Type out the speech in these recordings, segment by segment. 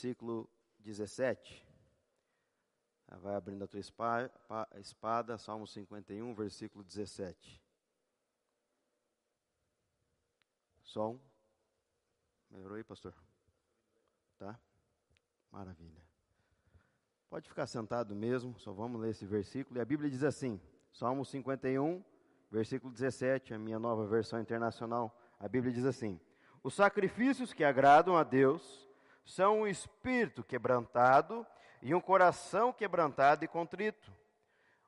versículo 17. Vai abrindo a tua espada, Salmo 51, versículo 17. Som. Melhorou aí, pastor? Tá? Maravilha. Pode ficar sentado mesmo, só vamos ler esse versículo. E a Bíblia diz assim, Salmo 51, versículo 17, a minha nova versão internacional. A Bíblia diz assim: Os sacrifícios que agradam a Deus são um espírito quebrantado e um coração quebrantado e contrito.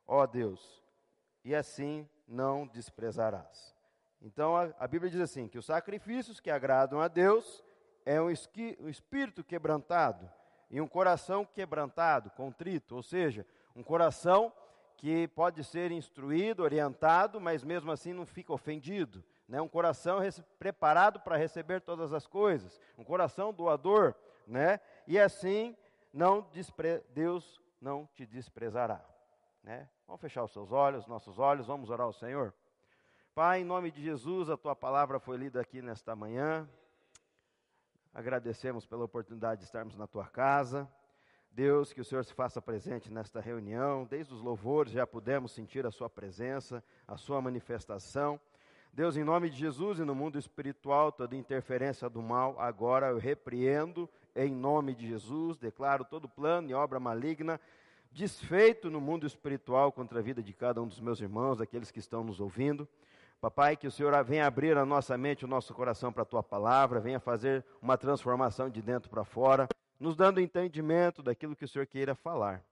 Ó Deus, e assim não desprezarás. Então a, a, Bíblia diz assim: que os sacrifícios que agradam a Deus é um, esqui, um espírito quebrantado e um coração quebrantado, contrito, ou seja, um coração que pode ser instruído, orientado, mas mesmo assim não fica ofendido. Né? Um coração preparado para receber todas as coisas, um coração doador, né? e assim não despre... Deus não te desprezará. Né? Vamos fechar os seus olhos, nossos olhos, vamos orar ao Senhor. Pai, em nome de Jesus, a tua palavra foi lida aqui nesta manhã. Agradecemos pela oportunidade de estarmos na tua casa. Deus, que o Senhor se faça presente nesta reunião. Desde os louvores já pudemos sentir a sua presença, a sua manifestação. Deus, em nome de Jesus e no mundo espiritual, toda interferência do mal, agora eu repreendo em nome de Jesus, declaro todo plano e obra maligna desfeito no mundo espiritual contra a vida de cada um dos meus irmãos, daqueles que estão nos ouvindo. Papai, que o Senhor venha abrir a nossa mente, o nosso coração para a tua palavra, venha fazer uma transformação de dentro para fora, nos dando entendimento daquilo que o Senhor queira falar.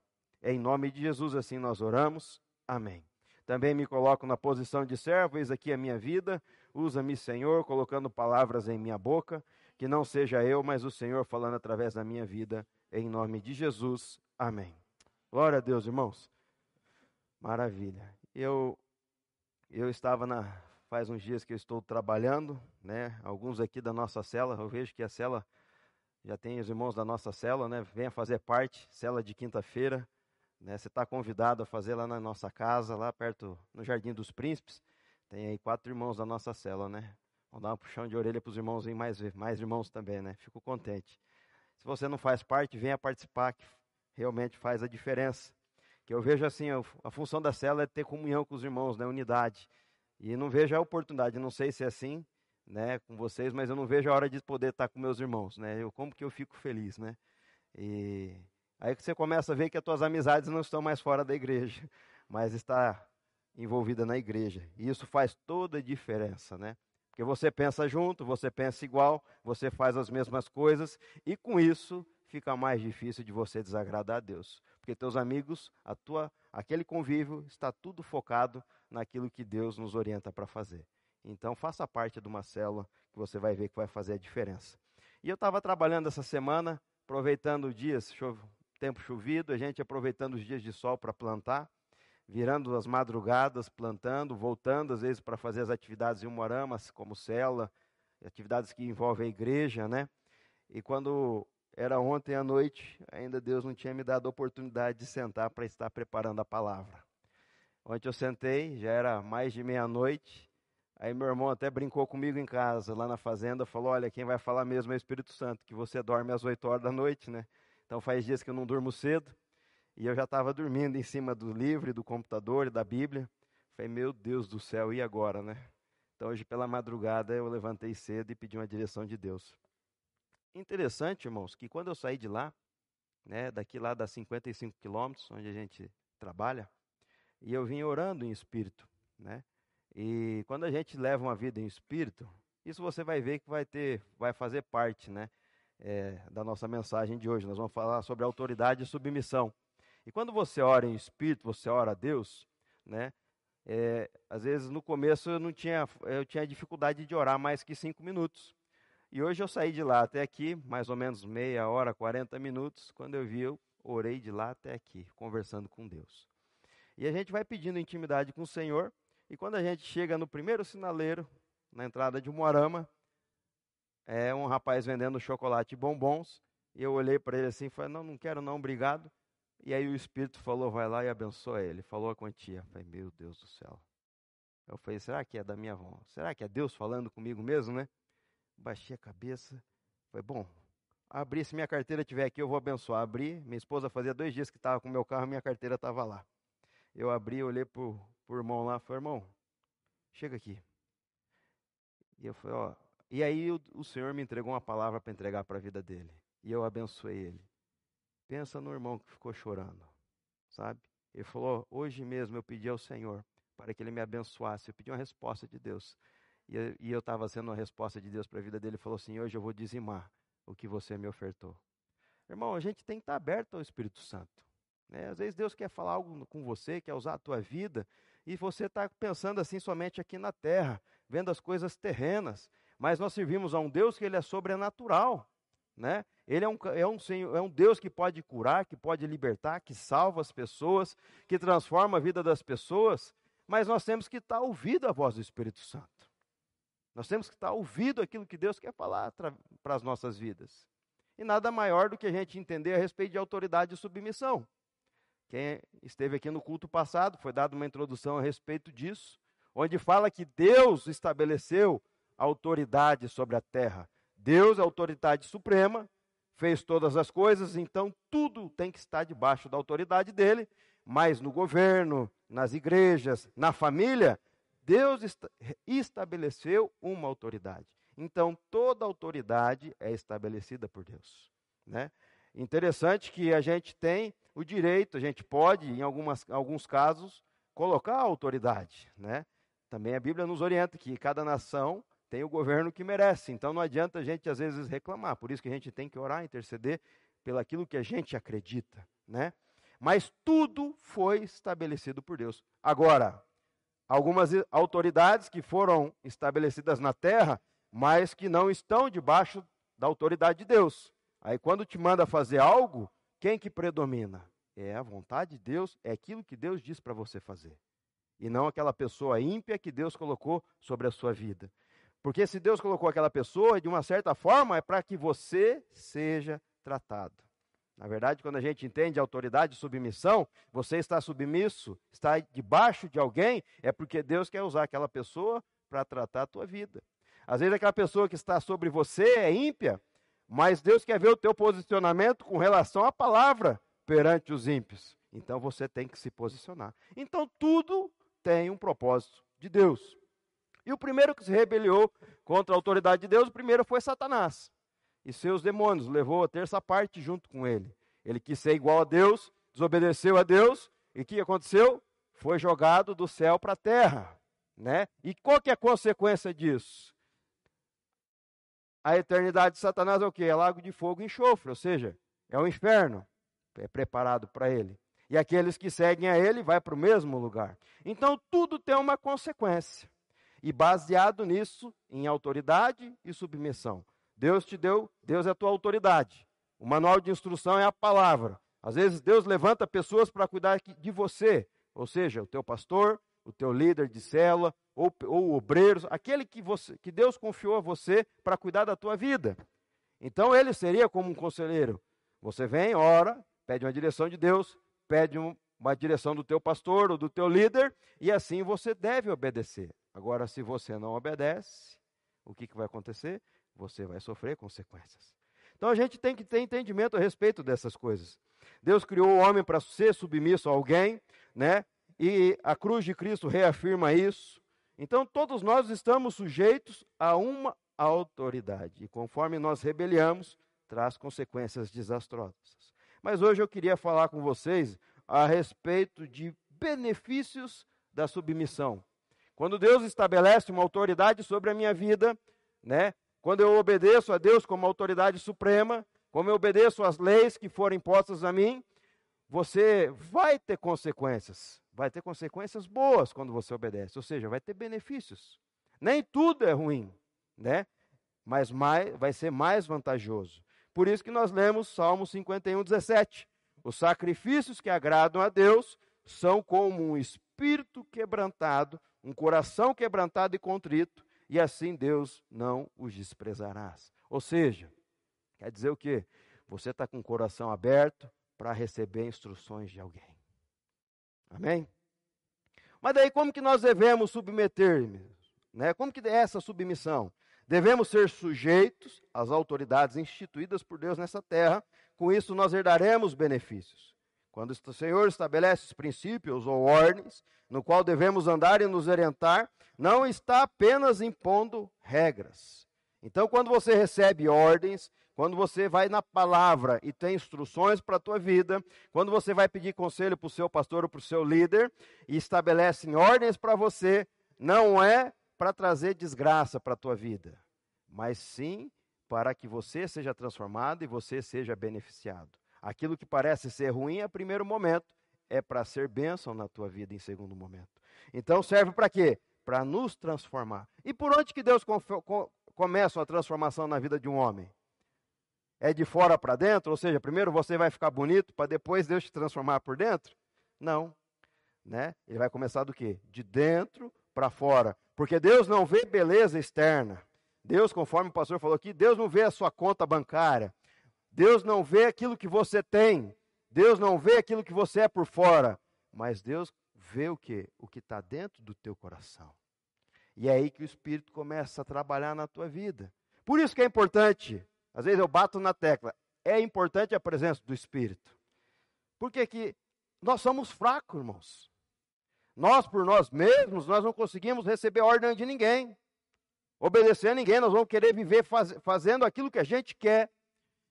Em nome de Jesus, assim nós oramos. Amém. Também me coloco na posição de servo, eis aqui a minha vida. Usa-me, Senhor, colocando palavras em minha boca que não seja eu, mas o Senhor falando através da minha vida, em nome de Jesus. Amém. Glória a Deus, irmãos. Maravilha. Eu eu estava na faz uns dias que eu estou trabalhando, né? Alguns aqui da nossa cela, eu vejo que a cela já tem os irmãos da nossa cela, né? Venha fazer parte, cela de quinta-feira, né? Você está convidado a fazer lá na nossa casa, lá perto no Jardim dos Príncipes. Tem aí quatro irmãos da nossa cela, né? Vamos dar um puxão de orelha para os irmãos mais, mais irmãos também, né? Fico contente. Se você não faz parte, venha participar, que realmente faz a diferença. Que eu vejo assim, a função da célula é ter comunhão com os irmãos, né? Unidade. E não vejo a oportunidade, não sei se é assim, né, com vocês, mas eu não vejo a hora de poder estar com meus irmãos, né? Eu como que eu fico feliz, né? E aí que você começa a ver que as tuas amizades não estão mais fora da igreja, mas está envolvida na igreja. E isso faz toda a diferença, né? Porque você pensa junto, você pensa igual, você faz as mesmas coisas, e com isso fica mais difícil de você desagradar a Deus. Porque teus amigos, a tua, aquele convívio está tudo focado naquilo que Deus nos orienta para fazer. Então faça parte de uma célula que você vai ver que vai fazer a diferença. E eu estava trabalhando essa semana, aproveitando o dia, tempo chovido, a gente aproveitando os dias de sol para plantar virando as madrugadas, plantando, voltando às vezes para fazer as atividades em Umuarama, como cela, atividades que envolvem a igreja, né? E quando era ontem à noite, ainda Deus não tinha me dado a oportunidade de sentar para estar preparando a palavra. Ontem eu sentei, já era mais de meia-noite, aí meu irmão até brincou comigo em casa, lá na fazenda, falou, olha, quem vai falar mesmo é o Espírito Santo, que você dorme às oito horas da noite, né? Então faz dias que eu não durmo cedo, e eu já estava dormindo em cima do livro, do computador e da Bíblia. Falei, meu Deus do céu, e agora, né? Então hoje pela madrugada eu levantei cedo e pedi uma direção de Deus. Interessante, irmãos, que quando eu saí de lá, né, daqui lá das 55 quilômetros, onde a gente trabalha, e eu vim orando em espírito, né? E quando a gente leva uma vida em espírito, isso você vai ver que vai ter, vai fazer parte, né, é, da nossa mensagem de hoje. Nós vamos falar sobre autoridade e submissão. E quando você ora em espírito, você ora a Deus, né? É, às vezes no começo eu não tinha, eu tinha dificuldade de orar mais que cinco minutos. E hoje eu saí de lá até aqui, mais ou menos meia hora, 40 minutos. Quando eu vi, eu orei de lá até aqui, conversando com Deus. E a gente vai pedindo intimidade com o Senhor. E quando a gente chega no primeiro sinaleiro, na entrada de Moarama, é um rapaz vendendo chocolate e bombons. E eu olhei para ele assim e falei: Não, não quero, não, obrigado. E aí o Espírito falou, vai lá e abençoa ele. Falou a quantia. Falei, meu Deus do céu. Eu falei, será que é da minha avó? Será que é Deus falando comigo mesmo, né? Baixei a cabeça. Falei, bom, abrir, se minha carteira estiver aqui, eu vou abençoar. Abri, minha esposa fazia dois dias que estava com meu carro, minha carteira estava lá. Eu abri, olhei para o irmão lá, falei, irmão, chega aqui. E eu falei, ó, e aí o, o Senhor me entregou uma palavra para entregar para a vida dele. E eu abençoei ele. Pensa no irmão que ficou chorando, sabe? Ele falou, hoje mesmo eu pedi ao Senhor para que ele me abençoasse. Eu pedi uma resposta de Deus. E, eu estava sendo uma resposta de Deus para a vida dele. Ele falou assim, hoje eu vou dizimar o que você me ofertou. Irmão, a gente tem que estar aberto ao Espírito Santo. Né? Às vezes Deus quer falar algo com você, quer usar a tua vida, e você está pensando assim somente aqui na terra, vendo as coisas terrenas. Mas nós servimos a um Deus que ele é sobrenatural. Né? Ele é um, é, um, é um Deus que pode curar, que pode libertar, que salva as pessoas, que transforma a vida das pessoas, mas nós temos que estar ouvindo a voz do Espírito Santo. Nós temos que estar ouvindo aquilo que Deus quer falar para as nossas vidas. E nada maior do que a gente entender a respeito de autoridade e submissão. Quem esteve aqui no culto passado, foi dada uma introdução a respeito disso, onde fala que Deus estabeleceu autoridade sobre a terra. Deus é a autoridade suprema, fez todas as coisas, então tudo tem que estar debaixo da autoridade dele, mas no governo, nas igrejas, na família, Deus estabeleceu uma autoridade. Então, toda autoridade é estabelecida por Deus. Né? Interessante que a gente tem o direito, a gente pode, em algumas, alguns casos, colocar a autoridade. Né? Também a Bíblia nos orienta que cada nação tem o governo que merece. Então não adianta a gente, às vezes, reclamar. Por isso que a gente tem que orar, interceder pelaquilo que a gente acredita. Né? Mas tudo foi estabelecido por Deus. Agora, algumas autoridades que foram estabelecidas na terra, mas que não estão debaixo da autoridade de Deus. Aí quando te manda fazer algo, quem que predomina? É a vontade de Deus, é aquilo que Deus diz para você fazer. E não aquela pessoa ímpia que Deus colocou sobre a sua vida. Porque se Deus colocou aquela pessoa, de uma certa forma, é para que você seja tratado. Na verdade, quando a gente entende autoridade e submissão, você está submisso, está debaixo de alguém, é porque Deus quer usar aquela pessoa para tratar a tua vida. Às vezes aquela pessoa que está sobre você é ímpia, mas Deus quer ver o teu posicionamento com relação à palavra perante os ímpios. Então você tem que se posicionar. Então tudo tem um propósito de Deus. E o primeiro que se rebeliou contra a autoridade de Deus, o primeiro foi Satanás e seus demônios, levou a terça parte junto com ele. Ele quis ser igual a Deus, desobedeceu a Deus, e o que aconteceu? Foi jogado do céu para a terra. Né? E qual que é a consequência disso? A eternidade de Satanás é o quê? É lago de fogo e enxofre, ou seja, é o um inferno é preparado para ele. E aqueles que seguem a ele vai para o mesmo lugar. Então tudo tem uma consequência. E baseado nisso, em autoridade e submissão. Deus te deu, Deus é a tua autoridade. O manual de instrução é a palavra. Às vezes Deus levanta pessoas para cuidar de você, ou seja, o teu pastor, o teu líder de célula, ou, ou obreiros, aquele que, você, que Deus confiou a você para cuidar da tua vida. Então ele seria como um conselheiro. Você vem, ora, pede uma direção de Deus, pede um, uma direção do teu pastor ou do teu líder, e assim você deve obedecer. Agora, se você não obedece, o que, que vai acontecer? você vai sofrer consequências. Então a gente tem que ter entendimento a respeito dessas coisas. Deus criou o homem para ser submisso a alguém, né? E a cruz de Cristo reafirma isso. Então todos nós estamos sujeitos a uma autoridade. E conforme nós rebeliamos, traz consequências desastrosas. Mas hoje eu queria falar com vocês a respeito de benefícios da submissão. Quando Deus estabelece uma autoridade sobre a minha vida, né? Quando eu obedeço a Deus como autoridade suprema, como eu obedeço às leis que foram impostas a mim, você vai ter consequências. Vai ter consequências boas quando você obedece, ou seja, vai ter benefícios. Nem tudo é ruim, né? Mas mais, vai ser mais vantajoso. Por isso que nós lemos Salmo 51, 17. Os sacrifícios que agradam a Deus são como um espírito quebrantado, um coração quebrantado e contrito, e assim Deus não os desprezarás. Ou seja, quer dizer o quê? Você está com o coração aberto para receber instruções de alguém. Amém? Mas daí como que nós devemos submeter? Né? Como que é essa submissão? Devemos ser sujeitos às autoridades instituídas por Deus nessa terra, com isso nós herdaremos benefícios. Quando o Senhor estabelece os princípios ou ordens, no qual devemos andar e nos orientar, não está apenas impondo regras. Então, quando você recebe ordens, quando você vai na palavra e tem instruções para a tua vida, quando você vai pedir conselho para o seu pastor ou para o seu líder e estabelecem ordens para você, não é para trazer desgraça para a tua vida, mas sim para que você seja transformado e você seja beneficiado. Aquilo que parece ser ruim a primeiro momento é para ser bênção na tua vida em segundo momento. Então serve para quê? Para nos transformar. E por onde que Deus começa a transformação na vida de um homem? É de fora para dentro? Ou seja, primeiro você vai ficar bonito para depois Deus te transformar por dentro? Não. Né? Ele vai começar do quê? De dentro para fora. Porque Deus não vê beleza externa. Deus, conforme o pastor falou aqui, Deus não vê a sua conta bancária. Deus não vê aquilo que você tem. Deus não vê aquilo que você é por fora. Mas Deus vê o que? O que está dentro do teu coração. E é aí que o Espírito começa a trabalhar na tua vida. Por isso que é importante, às vezes eu bato na tecla, é importante a presença do Espírito. Porque que nós somos fracos, irmãos. Nós, por nós mesmos, nós não conseguimos receber ordem de ninguém, obedecer a ninguém, nós vamos querer viver faz, fazendo aquilo que a gente quer.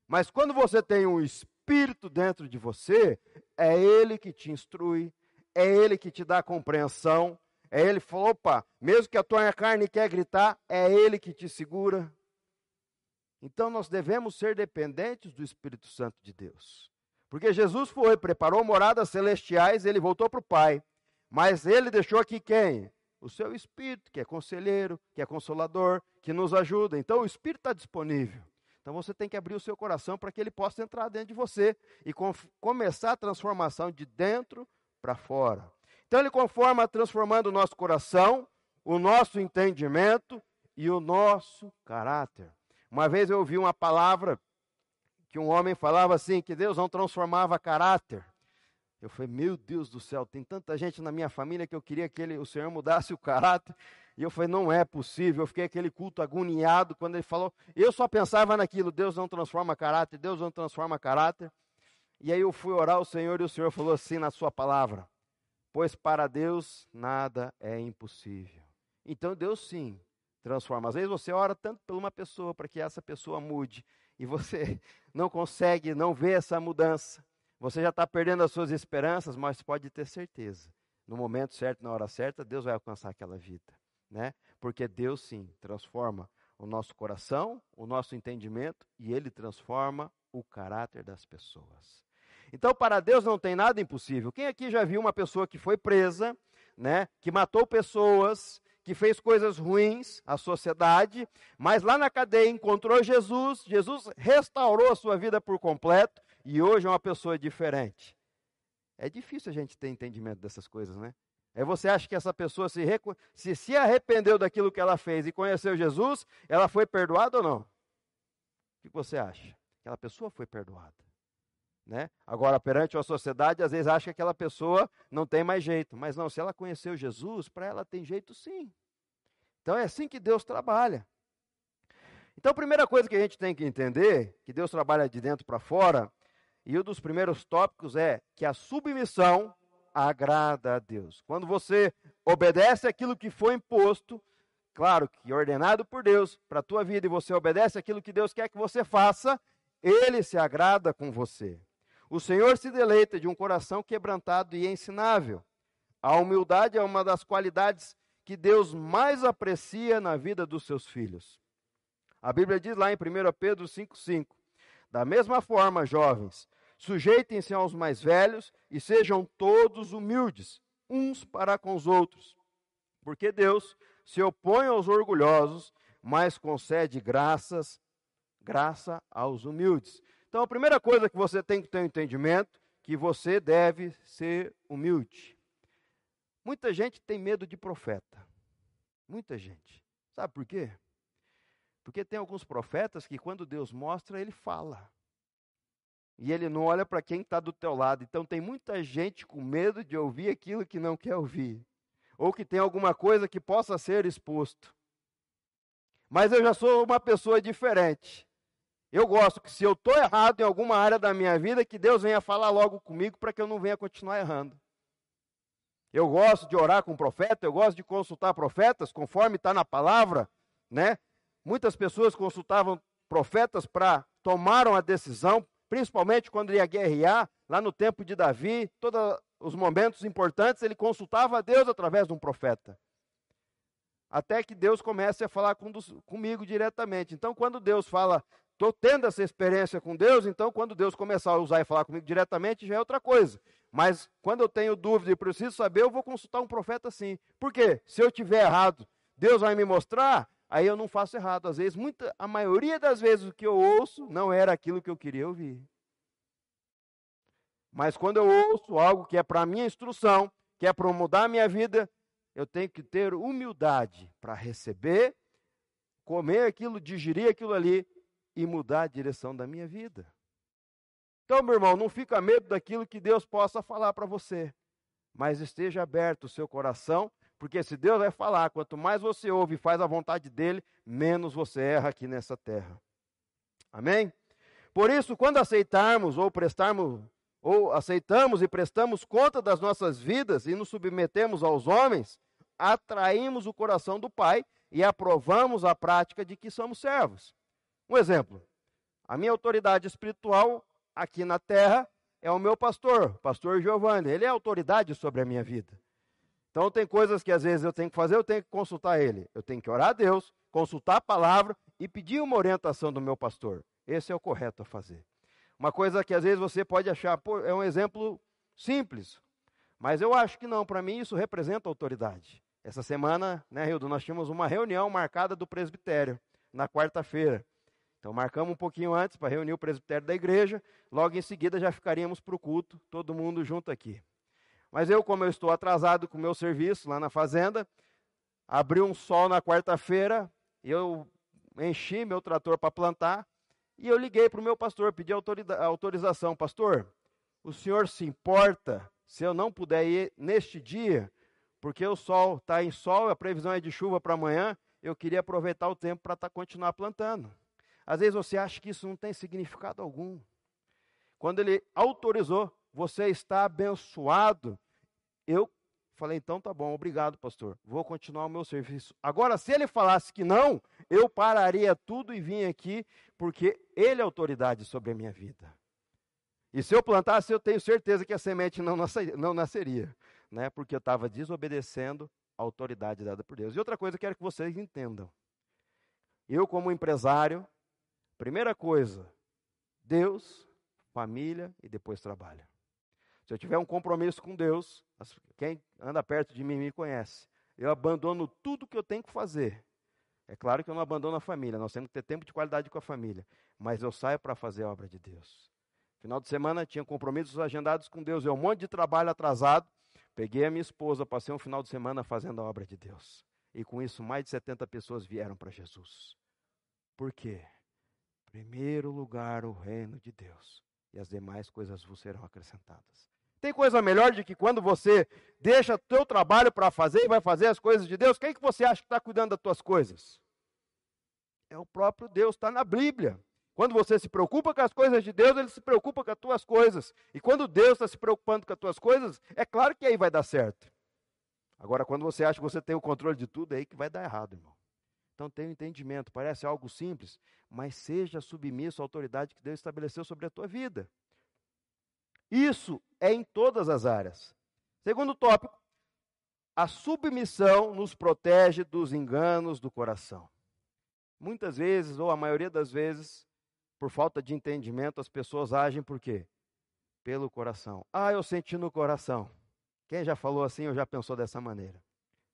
Mas quando você tem um Espírito dentro de você, é Ele que te instrui, é Ele que te dá compreensão, é Ele que falou, opa, mesmo que a tua carne quer gritar, é Ele que te segura. Então nós devemos ser dependentes do Espírito Santo de Deus. Porque Jesus foi, preparou moradas celestiais, ele voltou para o Pai. Mas ele deixou aqui quem? O seu Espírito, que é conselheiro, que é consolador, que nos ajuda. Então o Espírito está disponível. Então você tem que abrir o seu coração para que ele possa entrar dentro de você e com, começar a transformação de dentro para fora. Então ele conforma transformando o nosso coração, o nosso entendimento e o nosso caráter. Uma vez eu ouvi uma palavra que um homem falava assim, que Deus não transformava caráter. Eu falei, meu Deus do céu, tem tanta gente na minha família que eu queria que ele, o Senhor mudasse o caráter. E eu falei, não é possível. Eu fiquei aquele culto agoniado quando ele falou. Eu só pensava naquilo, Deus não transforma caráter, Deus não transforma caráter. E aí eu fui orar ao Senhor e o Senhor falou assim na sua palavra: Pois para Deus nada é impossível. Então Deus sim transforma. Às vezes você ora tanto por uma pessoa para que essa pessoa mude e você não consegue, não vê essa mudança. Você já está perdendo as suas esperanças, mas pode ter certeza. No momento certo, na hora certa, Deus vai alcançar aquela vida. Né? Porque Deus sim transforma o nosso coração, o nosso entendimento e Ele transforma o caráter das pessoas. Então, para Deus não tem nada impossível. Quem aqui já viu uma pessoa que foi presa, né, que matou pessoas, que fez coisas ruins à sociedade, mas lá na cadeia encontrou Jesus, Jesus restaurou a sua vida por completo e hoje é uma pessoa diferente. É difícil a gente ter entendimento dessas coisas, né? É você acha que essa pessoa se, se, se arrependeu daquilo que ela fez e conheceu Jesus, ela foi perdoada ou não? O que você acha? Aquela pessoa foi perdoada. Né? Agora, perante a sociedade, às vezes acha que aquela pessoa não tem mais jeito. Mas não, se ela conheceu Jesus, para ela tem jeito sim. Então é assim que Deus trabalha. Então, a primeira coisa que a gente tem que entender, que Deus trabalha de dentro para fora, e um dos primeiros tópicos é que a submissão agrada a Deus. Quando você obedece aquilo que foi imposto, claro que ordenado por Deus para a tua vida, e você obedece aquilo que Deus quer que você faça, ele se agrada com você. O Senhor se deleita de um coração quebrantado e ensinável. A humildade é uma das qualidades que Deus mais aprecia na vida dos seus filhos. A Bíblia diz lá em 1 Pedro 5,5: Da mesma forma, jovens, Sujeitem-se aos mais velhos e sejam todos humildes, uns para com os outros. Porque Deus se opõe aos orgulhosos, mas concede graças, graça aos humildes. Então, a primeira coisa que você tem que ter um entendimento, que você deve ser humilde. Muita gente tem medo de profeta. Muita gente. Sabe por quê? Porque tem alguns profetas que quando Deus mostra, ele fala. E ele não olha para quem está do teu lado. Então tem muita gente com medo de ouvir aquilo que não quer ouvir. Ou que tem alguma coisa que possa ser exposto. Mas eu já sou uma pessoa diferente. Eu gosto que se eu estou errado em alguma área da minha vida, que Deus venha falar logo comigo para que eu não venha continuar errando. Eu gosto de orar com profeta, eu gosto de consultar profetas, conforme está na palavra, né? Muitas pessoas consultavam profetas para tomaram a decisão, principalmente quando ia guerrear, lá no tempo de Davi, todos os momentos importantes, ele consultava a Deus através de um profeta. Até que Deus comece a falar com, comigo diretamente. Então, quando Deus fala Estou tendo essa experiência com Deus, então quando Deus começar a usar e falar comigo diretamente, já é outra coisa. Mas quando eu tenho dúvida e preciso saber, eu vou consultar um profeta sim. Por quê? Se eu tiver errado, Deus vai me mostrar, aí eu não faço errado. Às vezes, muita, a maioria das vezes o que eu ouço não era aquilo que eu queria ouvir. Mas quando eu ouço algo que é para minha instrução, que é para mudar a minha vida, eu tenho que ter humildade para receber, comer aquilo, digerir aquilo ali e mudar a direção da minha vida. Então, meu irmão, não fica medo daquilo que Deus possa falar para você, mas esteja aberto o seu coração, porque se Deus vai falar, quanto mais você ouve e faz a vontade dele, menos você erra aqui nessa terra. Amém? Por isso, quando aceitarmos ou prestarmos ou aceitamos e prestamos conta das nossas vidas e nos submetemos aos homens, atraímos o coração do Pai e aprovamos a prática de que somos servos. Um exemplo: a minha autoridade espiritual aqui na terra é o meu pastor, pastor Giovanni. Ele é autoridade sobre a minha vida. Então tem coisas que às vezes eu tenho que fazer, eu tenho que consultar ele. Eu tenho que orar a Deus, consultar a palavra e pedir uma orientação do meu pastor. Esse é o correto a fazer. Uma coisa que às vezes você pode achar, pô, é um exemplo simples, mas eu acho que não, para mim isso representa autoridade. Essa semana, né, Hildo, nós tínhamos uma reunião marcada do presbitério, na quarta-feira. Então marcamos um pouquinho antes para reunir o presbitério da igreja, logo em seguida já ficaríamos para o culto, todo mundo junto aqui. Mas eu, como eu estou atrasado com o meu serviço lá na fazenda, abri um sol na quarta-feira, eu enchi meu trator para plantar, e eu liguei para o meu pastor, pedi autorização, pastor, o senhor se importa se eu não puder ir neste dia, porque o sol está em sol, a previsão é de chuva para amanhã, eu queria aproveitar o tempo para tá, continuar plantando. Às vezes você acha que isso não tem significado algum. Quando ele autorizou, você está abençoado. Eu falei, então tá bom, obrigado, pastor. Vou continuar o meu serviço. Agora, se ele falasse que não, eu pararia tudo e vim aqui, porque ele é autoridade sobre a minha vida. E se eu plantasse, eu tenho certeza que a semente não, não nasceria, né? porque eu estava desobedecendo a autoridade dada por Deus. E outra coisa que eu quero que vocês entendam. Eu, como empresário, Primeira coisa, Deus, família e depois trabalho. Se eu tiver um compromisso com Deus, quem anda perto de mim me conhece. Eu abandono tudo que eu tenho que fazer. É claro que eu não abandono a família, nós temos que ter tempo de qualidade com a família. Mas eu saio para fazer a obra de Deus. Final de semana tinha compromissos agendados com Deus, eu um monte de trabalho atrasado. Peguei a minha esposa, passei um final de semana fazendo a obra de Deus. E com isso, mais de 70 pessoas vieram para Jesus. Por quê? Primeiro lugar o reino de Deus, e as demais coisas vos serão acrescentadas. Tem coisa melhor de que quando você deixa teu trabalho para fazer e vai fazer as coisas de Deus, quem que você acha que está cuidando das tuas coisas? É o próprio Deus, está na Bíblia. Quando você se preocupa com as coisas de Deus, Ele se preocupa com as tuas coisas. E quando Deus está se preocupando com as tuas coisas, é claro que aí vai dar certo. Agora, quando você acha que você tem o controle de tudo, é aí que vai dar errado, irmão. Então tenha um entendimento, parece algo simples, mas seja submisso à autoridade que Deus estabeleceu sobre a tua vida. Isso é em todas as áreas. Segundo tópico, a submissão nos protege dos enganos do coração. Muitas vezes, ou a maioria das vezes, por falta de entendimento, as pessoas agem por quê? Pelo coração. Ah, eu senti no coração. Quem já falou assim ou já pensou dessa maneira?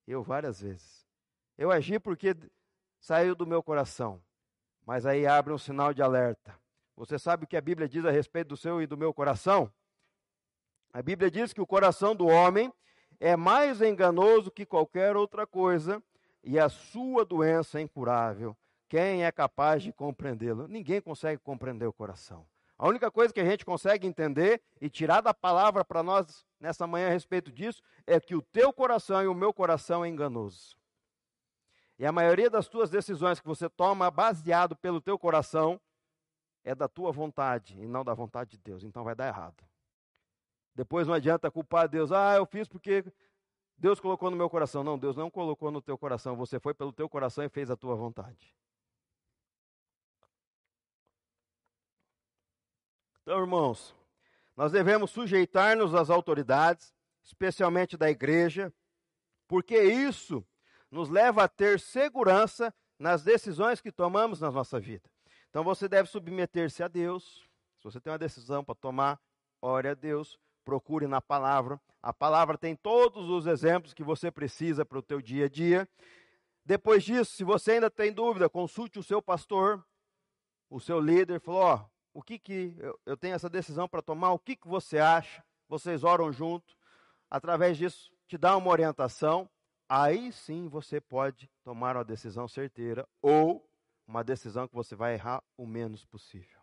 Eu várias vezes. Eu agi porque saiu do meu coração. Mas aí abre um sinal de alerta. Você sabe o que a Bíblia diz a respeito do seu e do meu coração? A Bíblia diz que o coração do homem é mais enganoso que qualquer outra coisa e a sua doença é incurável. Quem é capaz de compreendê-lo? Ninguém consegue compreender o coração. A única coisa que a gente consegue entender e tirar da palavra para nós nessa manhã a respeito disso é que o teu coração e o meu coração é enganoso. E a maioria das tuas decisões que você toma baseado pelo teu coração é da tua vontade e não da vontade de Deus. Então vai dar errado. Depois não adianta culpar Deus. Ah, eu fiz porque Deus colocou no meu coração. Não, Deus não colocou no teu coração. Você foi pelo teu coração e fez a tua vontade. Então, irmãos, nós devemos sujeitar-nos às autoridades, especialmente da igreja, porque isso nos leva a ter segurança nas decisões que tomamos na nossa vida. Então você deve submeter-se a Deus. Se você tem uma decisão para tomar, ore a Deus, procure na palavra. A palavra tem todos os exemplos que você precisa para o teu dia a dia. Depois disso, se você ainda tem dúvida, consulte o seu pastor, o seu líder, falou, ó, o que que eu, eu tenho essa decisão para tomar, o que que você acha? Vocês oram junto. Através disso, te dá uma orientação aí sim você pode tomar uma decisão certeira ou uma decisão que você vai errar o menos possível.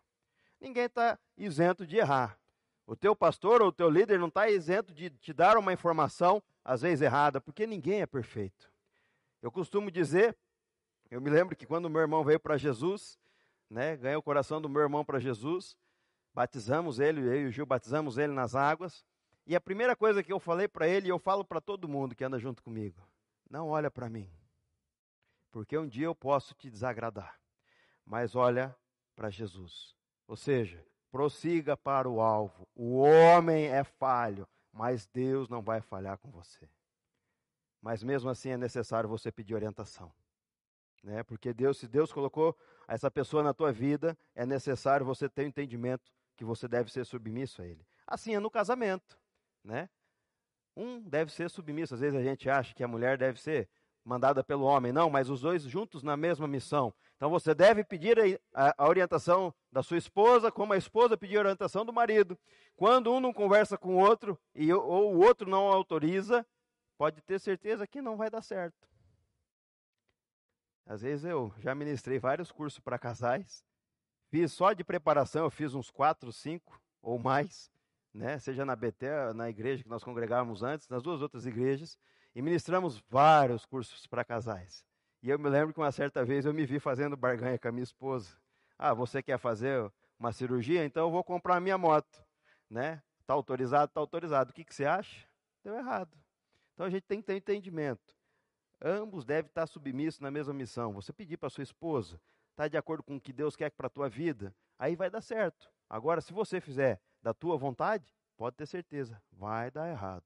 Ninguém está isento de errar. O teu pastor ou o teu líder não está isento de te dar uma informação, às vezes errada, porque ninguém é perfeito. Eu costumo dizer, eu me lembro que quando meu irmão veio para Jesus, né, o coração do meu irmão para Jesus, batizamos ele, eu e o Gil batizamos ele nas águas, e a primeira coisa que eu falei para ele, e eu falo para todo mundo que anda junto comigo, não olha para mim, porque um dia eu posso te desagradar, mas olha para Jesus. Ou seja, prossiga para o alvo. O homem é falho, mas Deus não vai falhar com você. Mas mesmo assim é necessário você pedir orientação. Né? Porque Deus, se Deus colocou essa pessoa na tua vida, é necessário você ter o um entendimento que você deve ser submisso a Ele. Assim é no casamento, né? Um deve ser submisso. Às vezes a gente acha que a mulher deve ser mandada pelo homem. Não, mas os dois juntos na mesma missão. Então você deve pedir a, a, orientação da sua esposa, como a esposa pedir a orientação do marido. Quando um não conversa com o outro e ou o outro não autoriza, pode ter certeza que não vai dar certo. Às vezes eu já ministrei vários cursos para casais. Fiz só de preparação, eu fiz uns quatro, cinco ou mais né, seja na Betel, na igreja que nós congregávamos antes, nas duas outras igrejas, e ministramos vários cursos para casais. E eu me lembro que uma certa vez eu me vi fazendo barganha com a minha esposa. Ah, você quer fazer uma cirurgia? Então eu vou comprar a minha moto. Né? Está autorizado? Está autorizado. O que, que você acha? Deu errado. Então a gente tem que ter entendimento. Ambos devem estar submissos na mesma missão. Você pedir para sua esposa, está de acordo com o que Deus quer para a tua vida, aí vai dar certo. Agora, se você fizer da tua vontade, pode ter certeza, vai dar errado.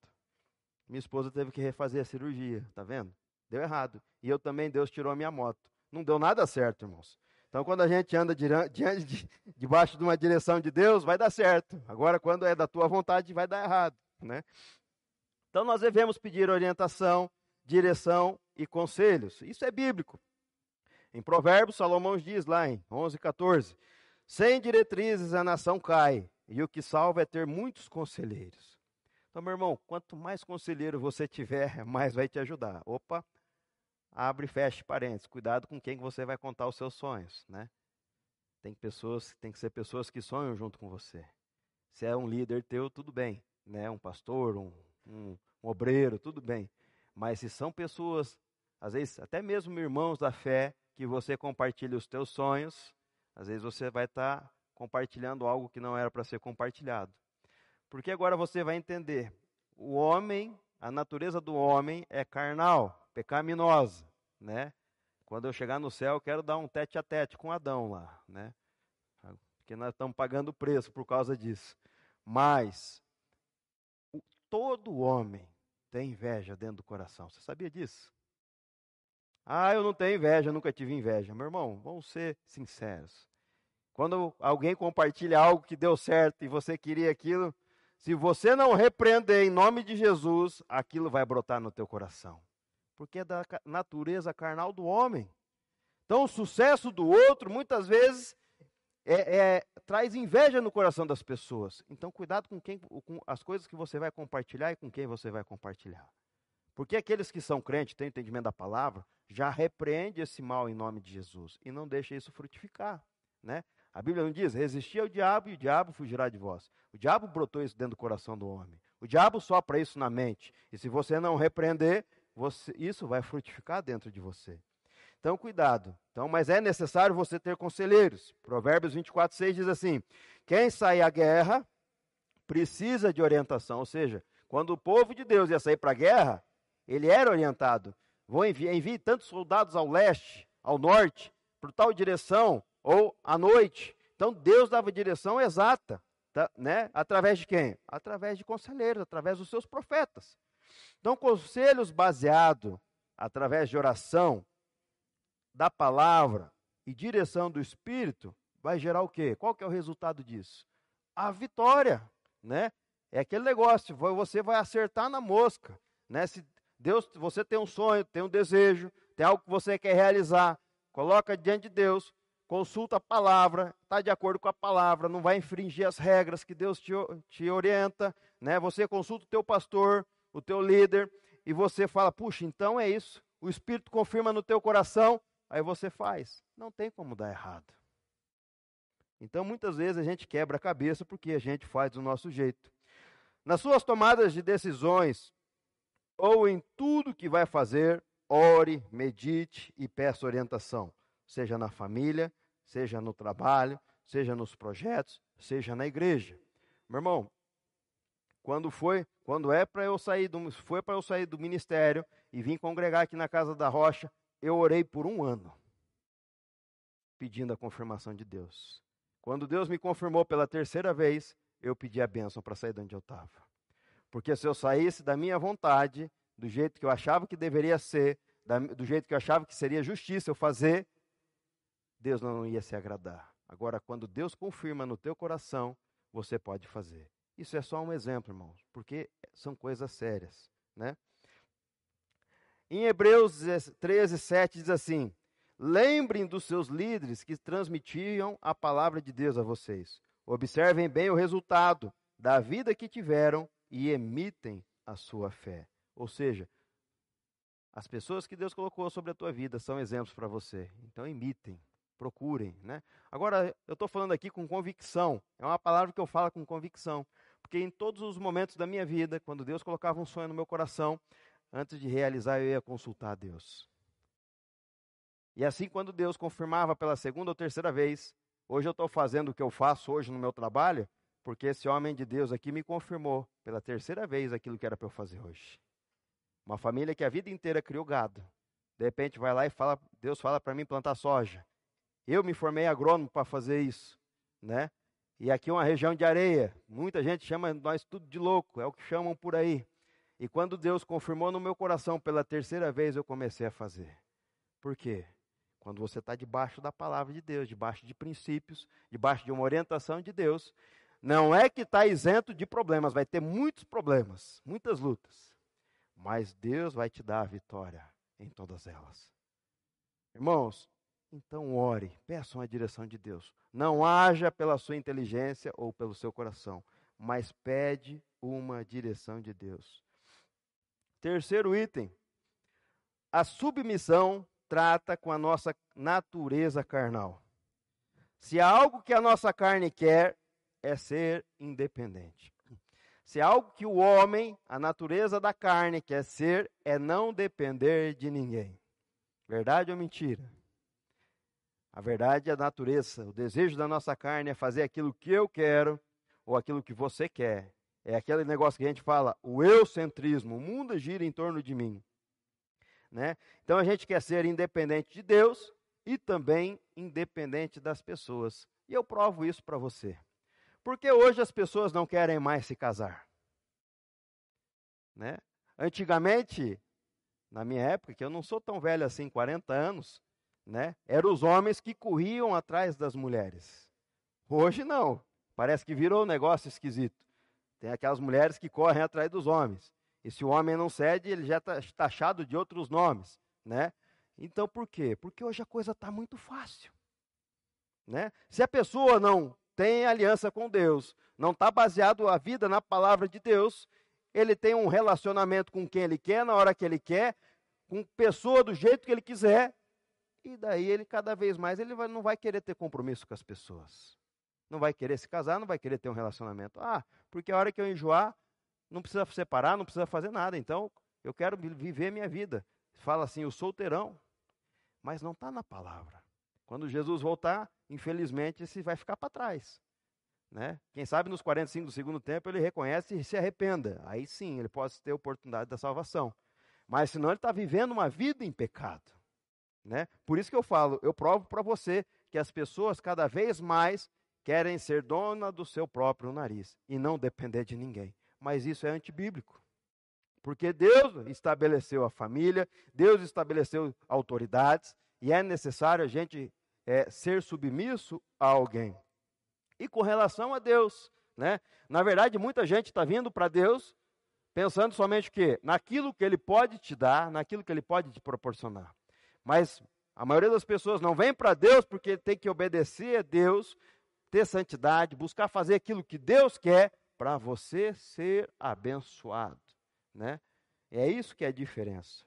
Minha esposa teve que refazer a cirurgia, tá vendo? Deu errado. E eu também, Deus tirou a minha moto. Não deu nada certo, irmãos. Então, quando a gente anda diante, de, debaixo de uma direção de Deus, vai dar certo. Agora, quando é da tua vontade, vai dar errado, né? Então, nós devemos pedir orientação, direção e conselhos. Isso é bíblico. Em Provérbios, Salomão diz lá em 11, 14: Sem diretrizes a nação cai, e o que salva é ter muitos conselheiros. Então, meu irmão, quanto mais conselheiro você tiver, mais vai te ajudar. Opa, abre e fecha parênteses. Cuidado com quem você vai contar os seus sonhos, né? Tem pessoas, tem que ser pessoas que sonham junto com você. Se é um líder teu, tudo bem, né? Um pastor, um, um, um obreiro, tudo bem. Mas se são pessoas, às vezes até mesmo irmãos da fé, que você compartilha os teus sonhos, às vezes você vai estar tá compartilhando algo que não era para ser compartilhado. Porque agora você vai entender: o homem, a natureza do homem é carnal, pecaminosa, né? Quando eu chegar no céu, eu quero dar um tete a tete com Adão lá, né? Porque nós estamos pagando preço por causa disso. Mas o, todo homem tem inveja dentro do coração. Você sabia disso? Ah, eu não tenho inveja, nunca tive inveja. Meu irmão, vamos ser sinceros. Quando alguém compartilha algo que deu certo e você queria aquilo, se você não repreender em nome de Jesus, aquilo vai brotar no teu coração. Porque é da natureza carnal do homem. Então, o sucesso do outro, muitas vezes, é, é, traz inveja no coração das pessoas. Então, cuidado com, quem, com as coisas que você vai compartilhar e com quem você vai compartilhar. Porque aqueles que são crentes, têm entendimento da palavra, já repreende esse mal em nome de Jesus e não deixa isso frutificar. Né? A Bíblia não diz: resistir ao diabo e o diabo fugirá de vós. O diabo brotou isso dentro do coração do homem. O diabo sopra isso na mente. E se você não repreender, você, isso vai frutificar dentro de você. Então, cuidado. Então, mas é necessário você ter conselheiros. Provérbios 24, 6 diz assim: quem sai à guerra precisa de orientação. Ou seja, quando o povo de Deus ia sair para a guerra, ele era orientado. Vou enviar envie tantos soldados ao leste, ao norte, por tal direção, ou à noite. Então Deus dava direção exata, tá, né? Através de quem? Através de conselheiros, através dos seus profetas. Então, conselhos baseados através de oração, da palavra e direção do Espírito, vai gerar o quê? Qual que é o resultado disso? A vitória, né? É aquele negócio, você vai acertar na mosca, né? Se Deus, você tem um sonho, tem um desejo, tem algo que você quer realizar, coloca diante de Deus, consulta a palavra, está de acordo com a palavra, não vai infringir as regras que Deus te, te orienta, né? Você consulta o teu pastor, o teu líder, e você fala, puxa, então é isso. O Espírito confirma no teu coração, aí você faz. Não tem como dar errado. Então, muitas vezes a gente quebra a cabeça porque a gente faz do nosso jeito. Nas suas tomadas de decisões, ou em tudo que vai fazer, ore, medite e peça orientação, seja na família, seja no trabalho, seja nos projetos, seja na igreja. Meu irmão, quando foi, quando é para eu sair do, foi para eu sair do ministério e vim congregar aqui na casa da Rocha, eu orei por um ano, pedindo a confirmação de Deus. Quando Deus me confirmou pela terceira vez, eu pedi a bênção para sair de onde eu estava. Porque se eu saísse da minha vontade, do jeito que eu achava que deveria ser, da, do jeito que eu achava que seria justiça eu fazer, Deus não ia se agradar. Agora, quando Deus confirma no teu coração, você pode fazer. Isso é só um exemplo, irmãos, porque são coisas sérias, né? Em Hebreus 13, 7 diz assim: Lembrem dos seus líderes que transmitiam a palavra de Deus a vocês. Observem bem o resultado da vida que tiveram e emitem a sua fé. Ou seja, as pessoas que Deus colocou sobre a tua vida são exemplos para você. Então imitem, procurem, né? Agora eu estou falando aqui com convicção. É uma palavra que eu falo com convicção, porque em todos os momentos da minha vida, quando Deus colocava um sonho no meu coração, antes de realizar eu ia consultar a Deus. E assim, quando Deus confirmava pela segunda ou terceira vez, hoje eu estou fazendo o que eu faço hoje no meu trabalho, porque esse homem de Deus aqui me confirmou pela terceira vez aquilo que era para eu fazer hoje. Uma família que a vida inteira criou gado. De repente vai lá e fala, Deus fala para mim plantar soja. Eu me formei agrônomo para fazer isso, né? E aqui é uma região de areia. Muita gente chama nós tudo de louco, é o que chamam por aí. E quando Deus confirmou no meu coração pela terceira vez, eu comecei a fazer. Por quê? Quando você está debaixo da palavra de Deus, debaixo de princípios, debaixo de uma orientação de Deus, não é que está isento de problemas, vai ter muitos problemas, muitas lutas. Mas Deus vai te dar a vitória em todas elas. Irmãos, então ore, peçam a direção de Deus. Não haja pela sua inteligência ou pelo seu coração, mas pede uma direção de Deus. Terceiro item, a submissão trata com a nossa natureza carnal. Se há algo que a nossa carne quer, é ser independente. Se há algo que o homem, a natureza da carne, quer ser, é não depender de ninguém. Verdade ou mentira? A verdade é a natureza. O desejo da nossa carne é fazer aquilo que eu quero ou aquilo que você quer. É aquele negócio que a gente fala, o eucentrismo. O mundo gira em torno de mim. Né? Então a gente quer ser independente de Deus e também independente das pessoas. E eu provo isso para você. Porque hoje as pessoas não querem mais se casar. Né? Antigamente, na minha época, que eu não sou tão velho assim, 40 anos, né? Eram os homens que corriam atrás das mulheres. Hoje não. Parece que virou um negócio esquisito. Tem aquelas mulheres que correm atrás dos homens. E se o homem não cede, ele já está taxado de outros nomes, né? Então por quê? Porque hoje a coisa está muito fácil. Né? Se a pessoa não tem aliança com Deus, não está baseado a vida na palavra de Deus, ele tem um relacionamento com quem ele quer, na hora que ele quer, com pessoa do jeito que ele quiser, e daí ele cada vez mais ele vai, não vai querer ter compromisso com as pessoas. Não vai querer se casar, não vai querer ter um relacionamento. Ah, porque a hora que eu enjoar, não precisa separar, não precisa fazer nada. Então, eu quero viver minha vida. Fala assim, o solteirão. mas não está na palavra. Quando Jesus voltar, infelizmente, esse vai ficar para trás. Né? Quem sabe nos 45 do segundo tempo ele reconhece e se arrependa. Aí sim, ele pode ter oportunidade da salvação. Mas senão ele está vivendo uma vida em pecado. Né? Por isso que eu falo, eu provo para você que as pessoas cada vez mais querem ser dona do seu próprio nariz e não depender de ninguém. Mas isso é antibíblico. Porque Deus estabeleceu a família, Deus estabeleceu autoridades, e é necessário a gente é, ser submisso a alguém. E com relação a Deus, né? Na verdade, muita gente está vindo para Deus pensando somente o quê? Naquilo que Ele pode te dar, naquilo que Ele pode te proporcionar. Mas a maioria das pessoas não vem para Deus porque tem que obedecer a Deus, ter santidade, buscar fazer aquilo que Deus quer para você ser abençoado, né? É isso que é a diferença.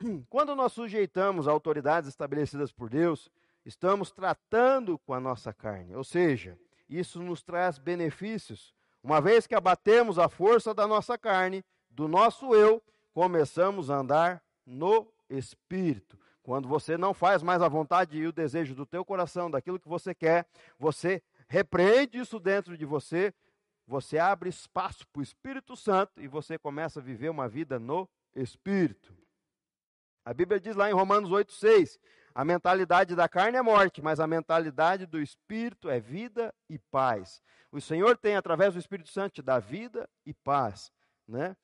Quando nós sujeitamos a autoridades estabelecidas por Deus, estamos tratando com a nossa carne, ou seja, isso nos traz benefícios. Uma vez que abatemos a força da nossa carne, do nosso eu, começamos a andar no espírito. Quando você não faz mais a vontade e o desejo do teu coração, daquilo que você quer, você repreende isso dentro de você, você abre espaço para o Espírito Santo e você começa a viver uma vida no Espírito. A Bíblia diz lá em Romanos 8,6: a mentalidade da carne é morte, mas a mentalidade do Espírito é vida e paz. O Senhor tem, através do Espírito Santo, da vida e paz. Né?